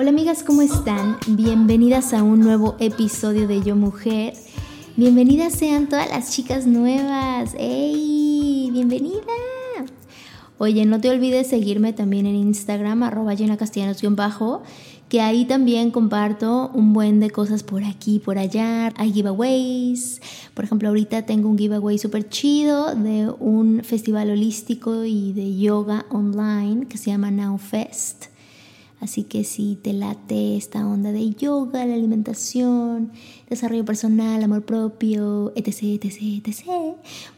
Hola amigas, ¿cómo están? Bienvenidas a un nuevo episodio de Yo Mujer. Bienvenidas sean todas las chicas nuevas. ¡Ey! ¡Bienvenida! Oye, no te olvides seguirme también en Instagram, arroba bajo que ahí también comparto un buen de cosas por aquí, por allá. Hay giveaways. Por ejemplo, ahorita tengo un giveaway súper chido de un festival holístico y de yoga online que se llama Now Fest. Así que si te late esta onda de yoga, la alimentación, desarrollo personal, amor propio, etc, etc, etc,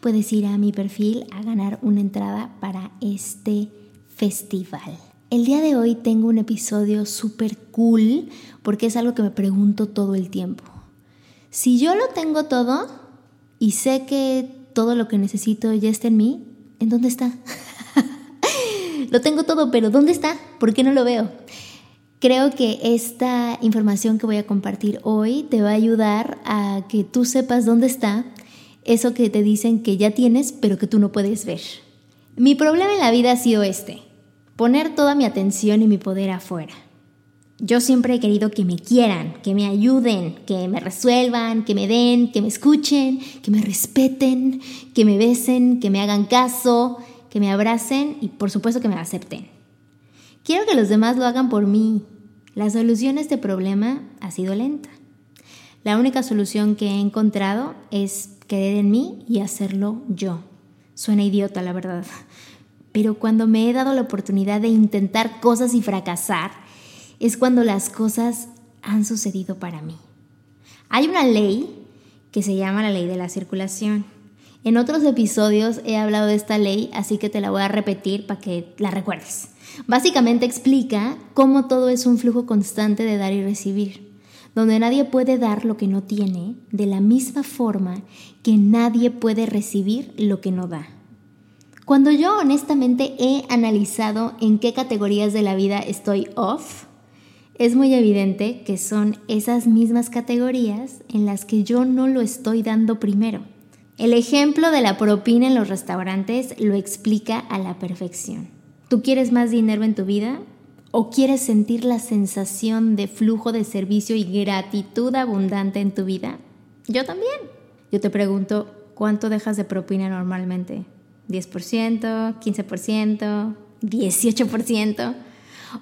puedes ir a mi perfil a ganar una entrada para este festival. El día de hoy tengo un episodio súper cool porque es algo que me pregunto todo el tiempo. Si yo lo tengo todo y sé que todo lo que necesito ya está en mí, ¿en dónde está? lo tengo todo, pero ¿dónde está? ¿Por qué no lo veo? Creo que esta información que voy a compartir hoy te va a ayudar a que tú sepas dónde está eso que te dicen que ya tienes, pero que tú no puedes ver. Mi problema en la vida ha sido este poner toda mi atención y mi poder afuera. Yo siempre he querido que me quieran, que me ayuden, que me resuelvan, que me den, que me escuchen, que me respeten, que me besen, que me hagan caso, que me abracen y por supuesto que me acepten. Quiero que los demás lo hagan por mí. La solución a este problema ha sido lenta. La única solución que he encontrado es querer en mí y hacerlo yo. Suena idiota, la verdad, pero cuando me he dado la oportunidad de intentar cosas y fracasar, es cuando las cosas han sucedido para mí. Hay una ley que se llama la ley de la circulación. En otros episodios he hablado de esta ley, así que te la voy a repetir para que la recuerdes. Básicamente explica cómo todo es un flujo constante de dar y recibir, donde nadie puede dar lo que no tiene, de la misma forma que nadie puede recibir lo que no da. Cuando yo honestamente he analizado en qué categorías de la vida estoy off, es muy evidente que son esas mismas categorías en las que yo no lo estoy dando primero. El ejemplo de la propina en los restaurantes lo explica a la perfección. ¿Tú quieres más dinero en tu vida? ¿O quieres sentir la sensación de flujo de servicio y gratitud abundante en tu vida? Yo también. Yo te pregunto, ¿cuánto dejas de propina normalmente? 10%, 15%, 18%,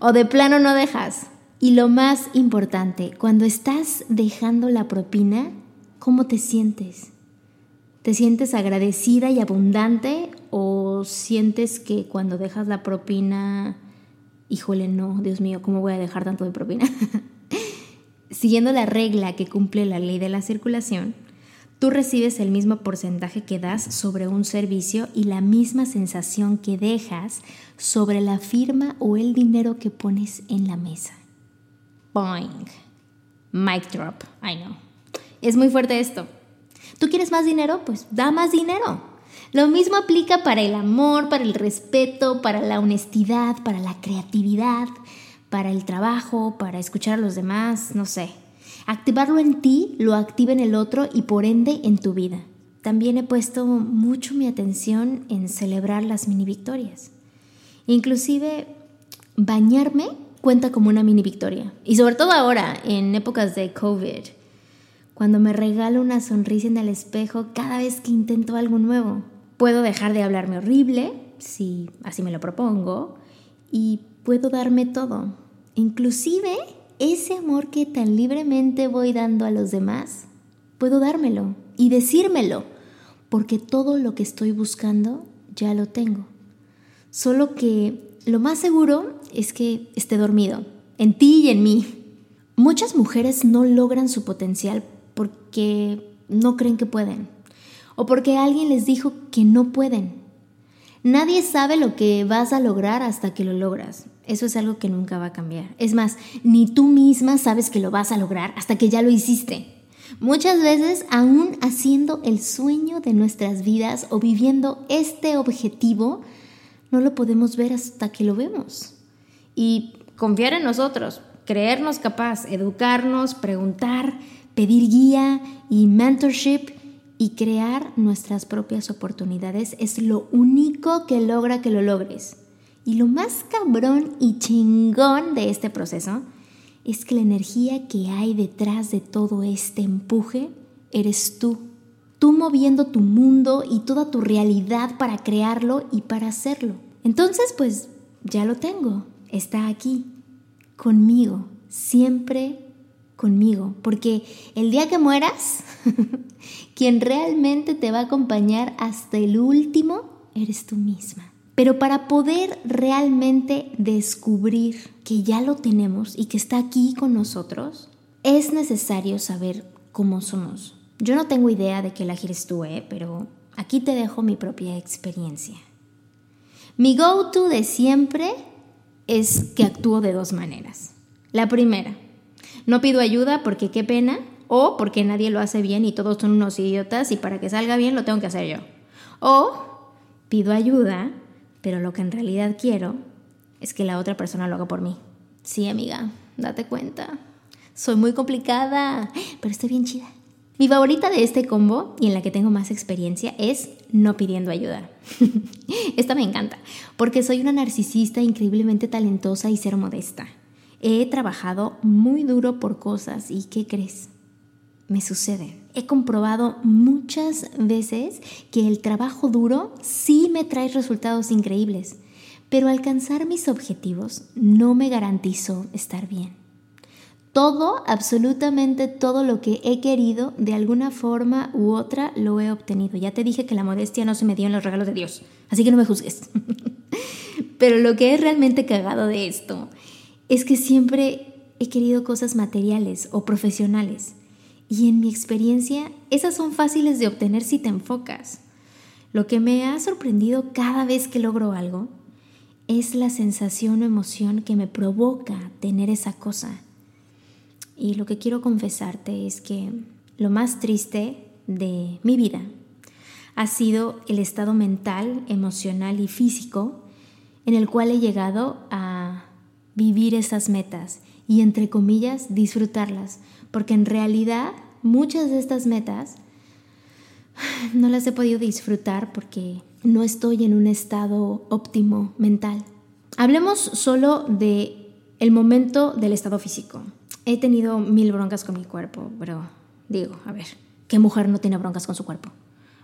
o de plano no dejas. Y lo más importante, cuando estás dejando la propina, ¿cómo te sientes? ¿Te sientes agradecida y abundante o sientes que cuando dejas la propina, híjole, no, Dios mío, ¿cómo voy a dejar tanto de propina? Siguiendo la regla que cumple la ley de la circulación, Tú recibes el mismo porcentaje que das sobre un servicio y la misma sensación que dejas sobre la firma o el dinero que pones en la mesa. Boing. Mic drop. I know. Es muy fuerte esto. ¿Tú quieres más dinero? Pues da más dinero. Lo mismo aplica para el amor, para el respeto, para la honestidad, para la creatividad, para el trabajo, para escuchar a los demás, no sé. Activarlo en ti lo activa en el otro y por ende en tu vida. También he puesto mucho mi atención en celebrar las mini victorias. Inclusive bañarme cuenta como una mini victoria. Y sobre todo ahora, en épocas de COVID, cuando me regalo una sonrisa en el espejo cada vez que intento algo nuevo. Puedo dejar de hablarme horrible, si así me lo propongo, y puedo darme todo. Inclusive ese amor que tan libremente voy dando a los demás, puedo dármelo y decírmelo, porque todo lo que estoy buscando ya lo tengo. Solo que lo más seguro es que esté dormido, en ti y en mí. Muchas mujeres no logran su potencial porque no creen que pueden o porque alguien les dijo que no pueden. Nadie sabe lo que vas a lograr hasta que lo logras. Eso es algo que nunca va a cambiar. Es más, ni tú misma sabes que lo vas a lograr hasta que ya lo hiciste. Muchas veces, aún haciendo el sueño de nuestras vidas o viviendo este objetivo, no lo podemos ver hasta que lo vemos. Y confiar en nosotros, creernos capaz, educarnos, preguntar, pedir guía y mentorship y crear nuestras propias oportunidades es lo único que logra que lo logres. Y lo más cabrón y chingón de este proceso es que la energía que hay detrás de todo este empuje eres tú. Tú moviendo tu mundo y toda tu realidad para crearlo y para hacerlo. Entonces, pues ya lo tengo. Está aquí, conmigo, siempre conmigo. Porque el día que mueras, quien realmente te va a acompañar hasta el último eres tú misma. Pero para poder realmente descubrir que ya lo tenemos y que está aquí con nosotros, es necesario saber cómo somos. Yo no tengo idea de qué la tú, ¿eh? pero aquí te dejo mi propia experiencia. Mi go-to de siempre es que actúo de dos maneras. La primera, no pido ayuda porque qué pena o porque nadie lo hace bien y todos son unos idiotas y para que salga bien lo tengo que hacer yo. O pido ayuda, pero lo que en realidad quiero es que la otra persona lo haga por mí. Sí, amiga, date cuenta. Soy muy complicada, pero estoy bien chida. Mi favorita de este combo y en la que tengo más experiencia es no pidiendo ayuda. Esta me encanta, porque soy una narcisista increíblemente talentosa y ser modesta. He trabajado muy duro por cosas y ¿qué crees? Me sucede. He comprobado muchas veces que el trabajo duro sí me trae resultados increíbles, pero alcanzar mis objetivos no me garantizó estar bien todo, absolutamente todo lo que he querido, de alguna forma u otra, lo he obtenido. Ya te dije que la modestia no se me dio en los regalos de Dios, así que no me juzgues. Pero lo que es realmente cagado de esto es que siempre he querido cosas materiales o profesionales. Y en mi experiencia, esas son fáciles de obtener si te enfocas. Lo que me ha sorprendido cada vez que logro algo es la sensación o emoción que me provoca tener esa cosa y lo que quiero confesarte es que lo más triste de mi vida ha sido el estado mental, emocional y físico en el cual he llegado a vivir esas metas y entre comillas disfrutarlas, porque en realidad muchas de estas metas no las he podido disfrutar porque no estoy en un estado óptimo mental. Hablemos solo de el momento del estado físico. He tenido mil broncas con mi cuerpo, pero digo, a ver, ¿qué mujer no tiene broncas con su cuerpo?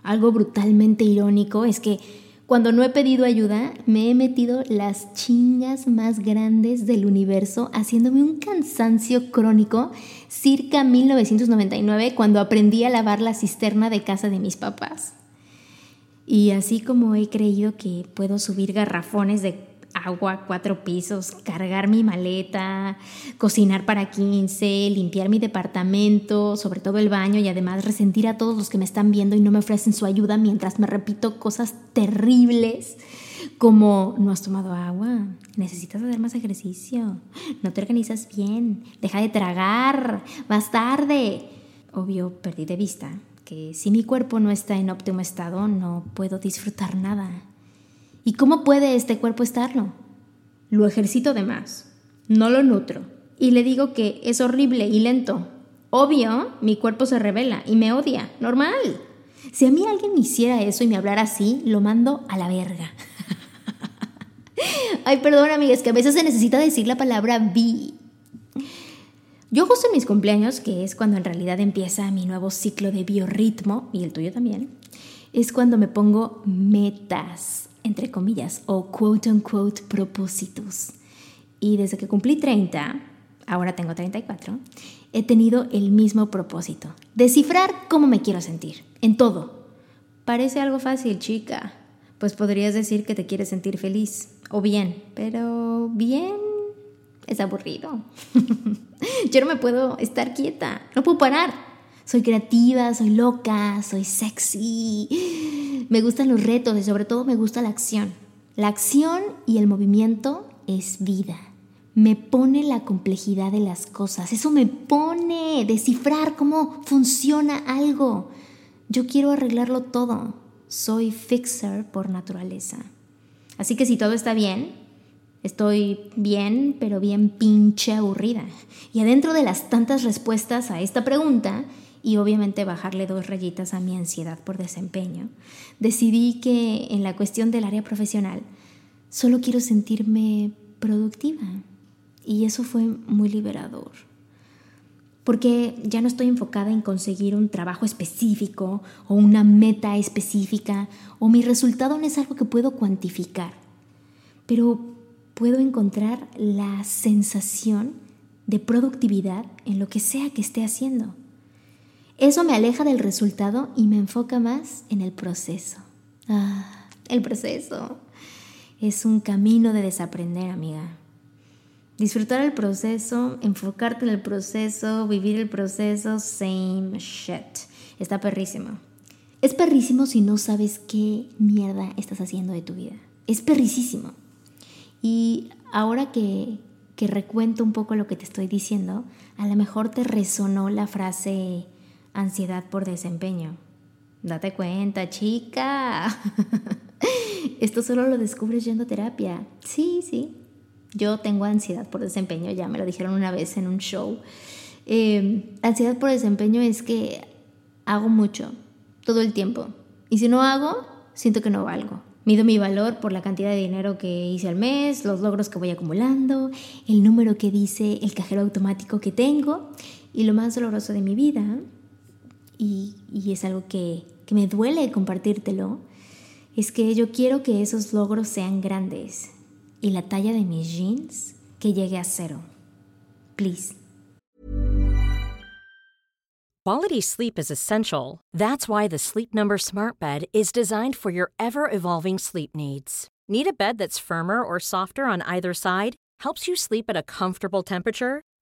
Algo brutalmente irónico es que cuando no he pedido ayuda, me he metido las chingas más grandes del universo, haciéndome un cansancio crónico circa 1999, cuando aprendí a lavar la cisterna de casa de mis papás. Y así como he creído que puedo subir garrafones de agua, cuatro pisos, cargar mi maleta, cocinar para 15, limpiar mi departamento, sobre todo el baño y además resentir a todos los que me están viendo y no me ofrecen su ayuda mientras me repito cosas terribles como no has tomado agua, necesitas hacer más ejercicio, no te organizas bien, deja de tragar, vas tarde. Obvio, perdí de vista que si mi cuerpo no está en óptimo estado no puedo disfrutar nada. ¿Y cómo puede este cuerpo estarlo? Lo ejercito de más, no lo nutro y le digo que es horrible y lento. Obvio, mi cuerpo se revela y me odia, normal. Si a mí alguien me hiciera eso y me hablara así, lo mando a la verga. Ay, perdón, amigas, que a veces se necesita decir la palabra vi. Yo justo en mis cumpleaños, que es cuando en realidad empieza mi nuevo ciclo de biorritmo, y el tuyo también, es cuando me pongo metas entre comillas, o quote unquote propósitos. Y desde que cumplí 30, ahora tengo 34, he tenido el mismo propósito, descifrar cómo me quiero sentir, en todo. Parece algo fácil, chica, pues podrías decir que te quieres sentir feliz o bien, pero bien Es aburrido. Yo no me puedo estar quieta, no puedo parar. Soy creativa, soy loca, soy sexy. Me gustan los retos y sobre todo me gusta la acción. La acción y el movimiento es vida. Me pone la complejidad de las cosas. Eso me pone descifrar cómo funciona algo. Yo quiero arreglarlo todo. Soy fixer por naturaleza. Así que si todo está bien, estoy bien, pero bien pinche aburrida. Y adentro de las tantas respuestas a esta pregunta, y obviamente bajarle dos rayitas a mi ansiedad por desempeño, decidí que en la cuestión del área profesional solo quiero sentirme productiva. Y eso fue muy liberador. Porque ya no estoy enfocada en conseguir un trabajo específico o una meta específica o mi resultado no es algo que puedo cuantificar. Pero puedo encontrar la sensación de productividad en lo que sea que esté haciendo. Eso me aleja del resultado y me enfoca más en el proceso. Ah, el proceso. Es un camino de desaprender, amiga. Disfrutar el proceso, enfocarte en el proceso, vivir el proceso, same shit. Está perrísimo. Es perrísimo si no sabes qué mierda estás haciendo de tu vida. Es perricísimo. Y ahora que, que recuento un poco lo que te estoy diciendo, a lo mejor te resonó la frase ansiedad por desempeño. Date cuenta, chica. Esto solo lo descubres yendo a terapia. Sí, sí. Yo tengo ansiedad por desempeño, ya me lo dijeron una vez en un show. Eh, ansiedad por desempeño es que hago mucho, todo el tiempo. Y si no hago, siento que no valgo. Mido mi valor por la cantidad de dinero que hice al mes, los logros que voy acumulando, el número que dice el cajero automático que tengo y lo más doloroso de mi vida y, es algo que, que me duele compartírtelo, es que yo quiero que esos logros sean grandes y la talla de mis jeans que llegue a cero. Please. Quality sleep is essential. That's why the Sleep Number Smart Bed is designed for your ever evolving sleep needs. Need a bed that's firmer or softer on either side? Helps you sleep at a comfortable temperature?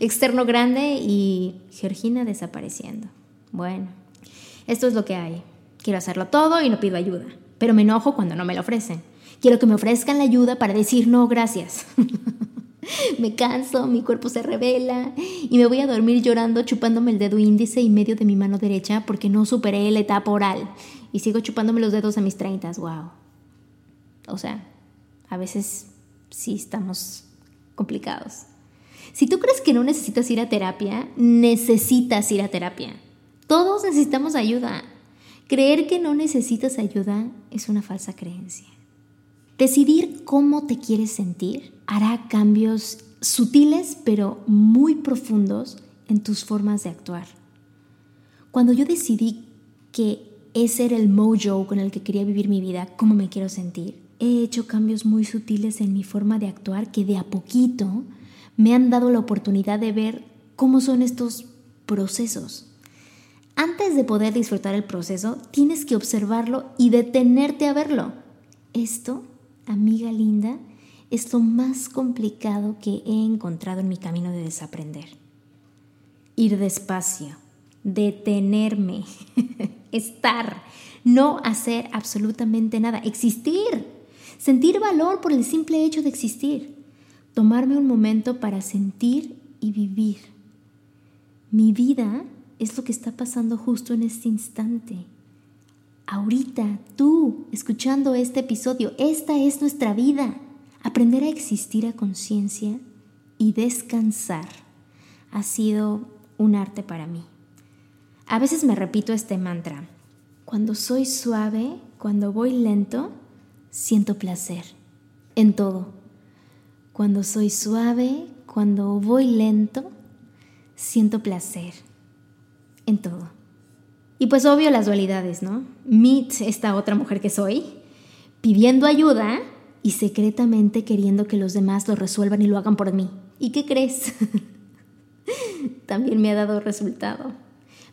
Externo grande y Georgina desapareciendo. Bueno, esto es lo que hay. Quiero hacerlo todo y no pido ayuda, pero me enojo cuando no me lo ofrecen. Quiero que me ofrezcan la ayuda para decir no, gracias. me canso, mi cuerpo se revela y me voy a dormir llorando chupándome el dedo índice y medio de mi mano derecha porque no superé la etapa oral y sigo chupándome los dedos a mis treintas. Wow. O sea, a veces sí estamos complicados. Si tú crees que no necesitas ir a terapia, necesitas ir a terapia. Todos necesitamos ayuda. Creer que no necesitas ayuda es una falsa creencia. Decidir cómo te quieres sentir hará cambios sutiles pero muy profundos en tus formas de actuar. Cuando yo decidí que ese era el mojo con el que quería vivir mi vida, cómo me quiero sentir, he hecho cambios muy sutiles en mi forma de actuar que de a poquito me han dado la oportunidad de ver cómo son estos procesos. Antes de poder disfrutar el proceso, tienes que observarlo y detenerte a verlo. Esto, amiga linda, es lo más complicado que he encontrado en mi camino de desaprender. Ir despacio, detenerme, estar, no hacer absolutamente nada, existir, sentir valor por el simple hecho de existir, tomarme un momento para sentir y vivir. Mi vida es lo que está pasando justo en este instante. Ahorita, tú, escuchando este episodio, esta es nuestra vida. Aprender a existir a conciencia y descansar ha sido un arte para mí. A veces me repito este mantra. Cuando soy suave, cuando voy lento, siento placer en todo. Cuando soy suave, cuando voy lento, siento placer en todo. Y pues obvio las dualidades, ¿no? Meet esta otra mujer que soy, pidiendo ayuda y secretamente queriendo que los demás lo resuelvan y lo hagan por mí. ¿Y qué crees? También me ha dado resultado.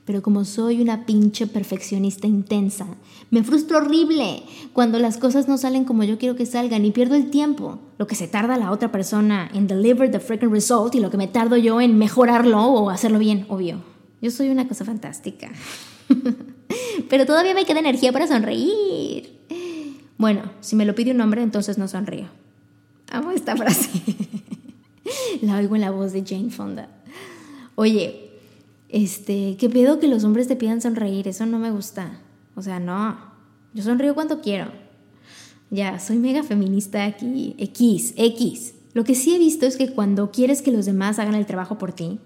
Pero como soy una pinche perfeccionista intensa, me frustro horrible cuando las cosas no salen como yo quiero que salgan y pierdo el tiempo. Lo que se tarda la otra persona en deliver the freaking result y lo que me tardo yo en mejorarlo o hacerlo bien, obvio. Yo soy una cosa fantástica. Pero todavía me queda energía para sonreír. Bueno, si me lo pide un hombre, entonces no sonrío. Amo esta frase. la oigo en la voz de Jane Fonda. Oye, este, ¿qué pedo que los hombres te pidan sonreír? Eso no me gusta. O sea, no. Yo sonrío cuando quiero. Ya, soy mega feminista aquí. X, X. Lo que sí he visto es que cuando quieres que los demás hagan el trabajo por ti,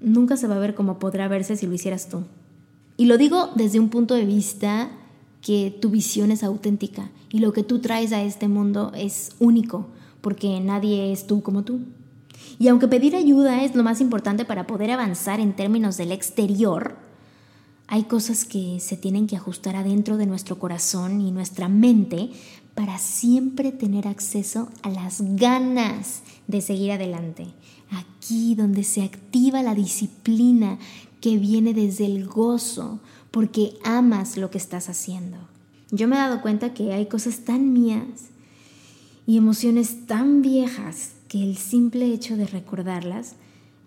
nunca se va a ver como podrá verse si lo hicieras tú. Y lo digo desde un punto de vista que tu visión es auténtica y lo que tú traes a este mundo es único, porque nadie es tú como tú. Y aunque pedir ayuda es lo más importante para poder avanzar en términos del exterior, hay cosas que se tienen que ajustar adentro de nuestro corazón y nuestra mente para siempre tener acceso a las ganas de seguir adelante. Aquí donde se activa la disciplina que viene desde el gozo, porque amas lo que estás haciendo. Yo me he dado cuenta que hay cosas tan mías y emociones tan viejas que el simple hecho de recordarlas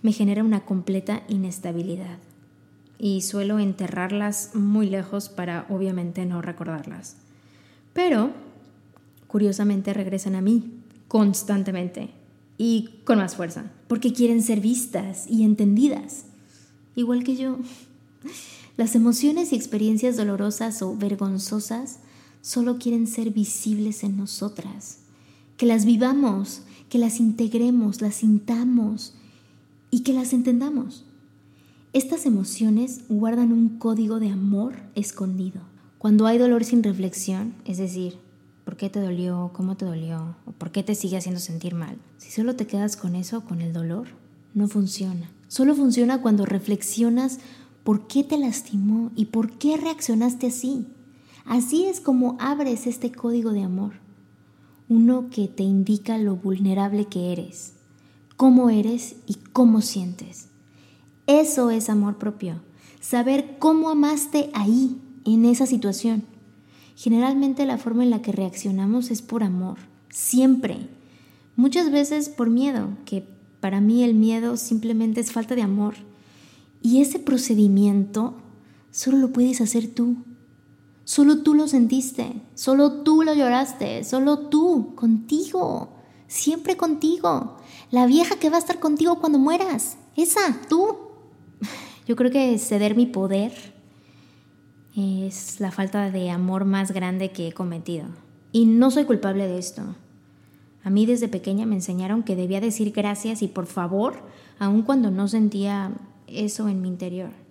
me genera una completa inestabilidad y suelo enterrarlas muy lejos para obviamente no recordarlas. Pero, curiosamente, regresan a mí constantemente y con más fuerza, porque quieren ser vistas y entendidas, igual que yo. Las emociones y experiencias dolorosas o vergonzosas solo quieren ser visibles en nosotras, que las vivamos que las integremos, las sintamos y que las entendamos. Estas emociones guardan un código de amor escondido. Cuando hay dolor sin reflexión, es decir, ¿por qué te dolió? ¿Cómo te dolió? ¿O por qué te sigue haciendo sentir mal? Si solo te quedas con eso, con el dolor, no funciona. Solo funciona cuando reflexionas por qué te lastimó y por qué reaccionaste así. Así es como abres este código de amor uno que te indica lo vulnerable que eres, cómo eres y cómo sientes. Eso es amor propio, saber cómo amaste ahí, en esa situación. Generalmente la forma en la que reaccionamos es por amor, siempre. Muchas veces por miedo, que para mí el miedo simplemente es falta de amor. Y ese procedimiento solo lo puedes hacer tú. Solo tú lo sentiste, solo tú lo lloraste, solo tú, contigo, siempre contigo. La vieja que va a estar contigo cuando mueras, esa, tú. Yo creo que ceder mi poder es la falta de amor más grande que he cometido. Y no soy culpable de esto. A mí desde pequeña me enseñaron que debía decir gracias y por favor, aun cuando no sentía eso en mi interior.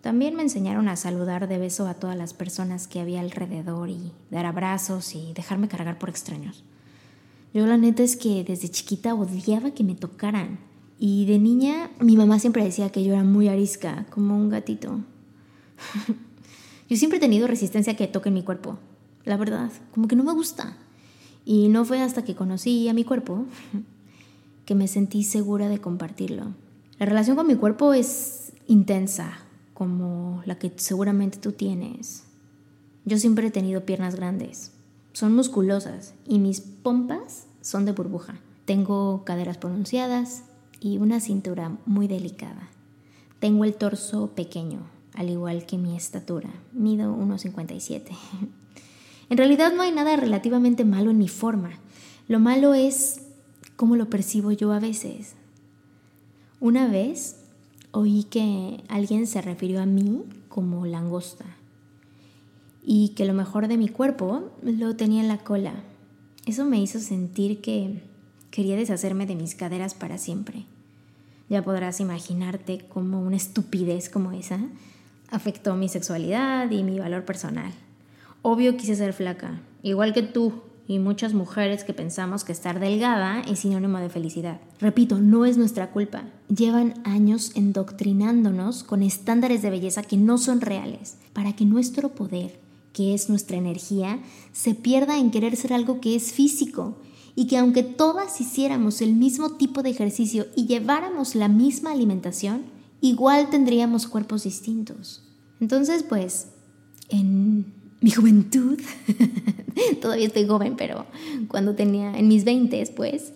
También me enseñaron a saludar de beso a todas las personas que había alrededor y dar abrazos y dejarme cargar por extraños. Yo la neta es que desde chiquita odiaba que me tocaran. Y de niña mi mamá siempre decía que yo era muy arisca, como un gatito. yo siempre he tenido resistencia a que toquen mi cuerpo, la verdad, como que no me gusta. Y no fue hasta que conocí a mi cuerpo que me sentí segura de compartirlo. La relación con mi cuerpo es intensa, como la que seguramente tú tienes. Yo siempre he tenido piernas grandes, son musculosas y mis pompas son de burbuja. Tengo caderas pronunciadas y una cintura muy delicada. Tengo el torso pequeño, al igual que mi estatura. Mido 1,57. En realidad no hay nada relativamente malo en mi forma. Lo malo es cómo lo percibo yo a veces. Una vez oí que alguien se refirió a mí como langosta y que lo mejor de mi cuerpo lo tenía en la cola. Eso me hizo sentir que quería deshacerme de mis caderas para siempre. Ya podrás imaginarte cómo una estupidez como esa afectó mi sexualidad y mi valor personal. Obvio quise ser flaca, igual que tú, y muchas mujeres que pensamos que estar delgada es sinónimo de felicidad. Repito, no es nuestra culpa. Llevan años endoctrinándonos con estándares de belleza que no son reales, para que nuestro poder, que es nuestra energía, se pierda en querer ser algo que es físico y que aunque todas hiciéramos el mismo tipo de ejercicio y lleváramos la misma alimentación, igual tendríamos cuerpos distintos. Entonces, pues, en mi juventud, todavía estoy joven, pero cuando tenía en mis 20, pues,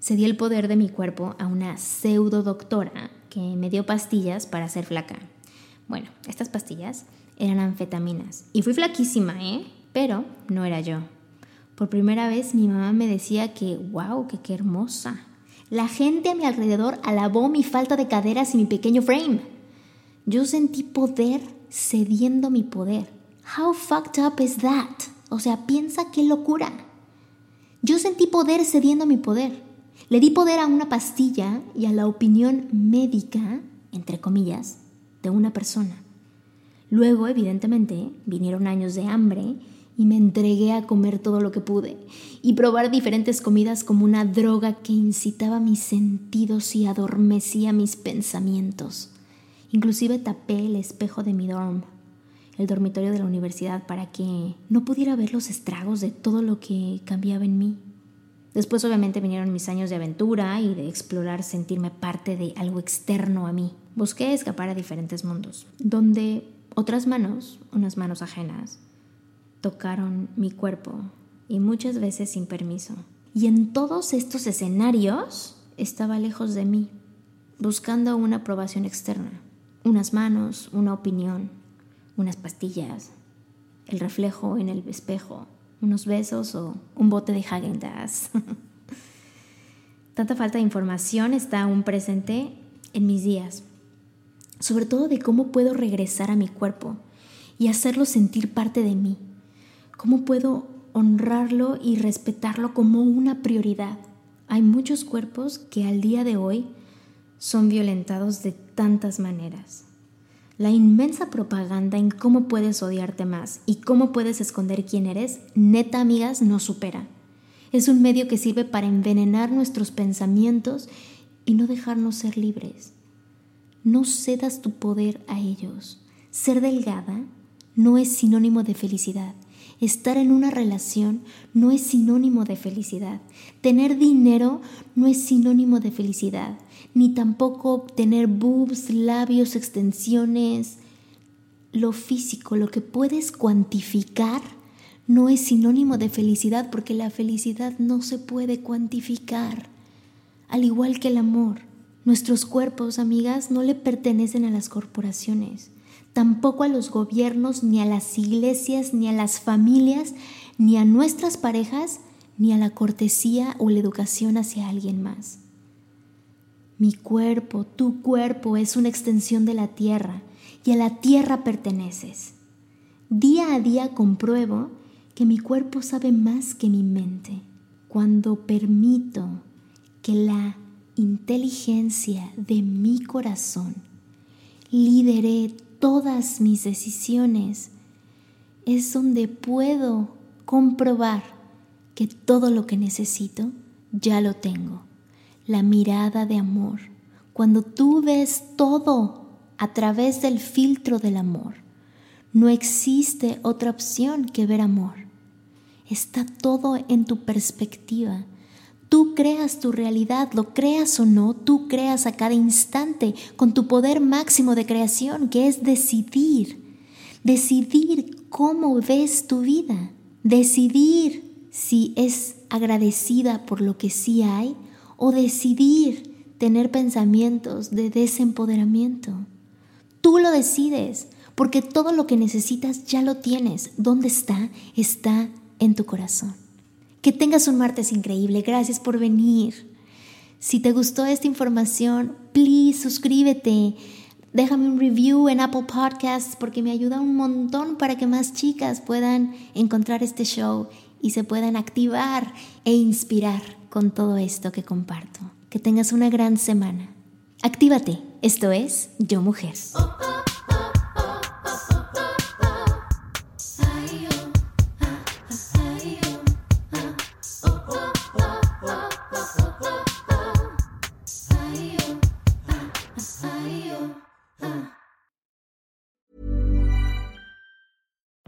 cedí el poder de mi cuerpo a una pseudo doctora que me dio pastillas para ser flaca. Bueno, estas pastillas eran anfetaminas y fui flaquísima, ¿eh? Pero no era yo. Por primera vez mi mamá me decía que, wow, que qué hermosa. La gente a mi alrededor alabó mi falta de caderas y mi pequeño frame. Yo sentí poder cediendo mi poder. How fucked up is that? O sea, piensa qué locura. Yo sentí poder cediendo mi poder. Le di poder a una pastilla y a la opinión médica, entre comillas, de una persona. Luego, evidentemente, vinieron años de hambre y me entregué a comer todo lo que pude y probar diferentes comidas como una droga que incitaba mis sentidos y adormecía mis pensamientos. Inclusive tapé el espejo de mi dorm el dormitorio de la universidad para que no pudiera ver los estragos de todo lo que cambiaba en mí. Después obviamente vinieron mis años de aventura y de explorar sentirme parte de algo externo a mí. Busqué escapar a diferentes mundos, donde otras manos, unas manos ajenas, tocaron mi cuerpo y muchas veces sin permiso. Y en todos estos escenarios estaba lejos de mí, buscando una aprobación externa, unas manos, una opinión, unas pastillas, el reflejo en el espejo, unos besos o un bote de häagen Tanta falta de información está aún presente en mis días, sobre todo de cómo puedo regresar a mi cuerpo y hacerlo sentir parte de mí, cómo puedo honrarlo y respetarlo como una prioridad. Hay muchos cuerpos que al día de hoy son violentados de tantas maneras la inmensa propaganda en cómo puedes odiarte más y cómo puedes esconder quién eres, neta amigas, no supera. Es un medio que sirve para envenenar nuestros pensamientos y no dejarnos ser libres. No cedas tu poder a ellos. Ser delgada no es sinónimo de felicidad. Estar en una relación no es sinónimo de felicidad. Tener dinero no es sinónimo de felicidad. Ni tampoco obtener boobs, labios, extensiones. Lo físico, lo que puedes cuantificar, no es sinónimo de felicidad porque la felicidad no se puede cuantificar. Al igual que el amor, nuestros cuerpos, amigas, no le pertenecen a las corporaciones tampoco a los gobiernos, ni a las iglesias, ni a las familias, ni a nuestras parejas, ni a la cortesía o la educación hacia alguien más. Mi cuerpo, tu cuerpo es una extensión de la tierra y a la tierra perteneces. Día a día compruebo que mi cuerpo sabe más que mi mente cuando permito que la inteligencia de mi corazón lidere todas mis decisiones, es donde puedo comprobar que todo lo que necesito ya lo tengo. La mirada de amor. Cuando tú ves todo a través del filtro del amor, no existe otra opción que ver amor. Está todo en tu perspectiva Tú creas tu realidad, lo creas o no, tú creas a cada instante con tu poder máximo de creación, que es decidir. Decidir cómo ves tu vida. Decidir si es agradecida por lo que sí hay o decidir tener pensamientos de desempoderamiento. Tú lo decides, porque todo lo que necesitas ya lo tienes. ¿Dónde está? Está en tu corazón. Que tengas un martes increíble. Gracias por venir. Si te gustó esta información, please suscríbete. Déjame un review en Apple Podcasts porque me ayuda un montón para que más chicas puedan encontrar este show y se puedan activar e inspirar con todo esto que comparto. Que tengas una gran semana. Actívate. Esto es Yo Mujer.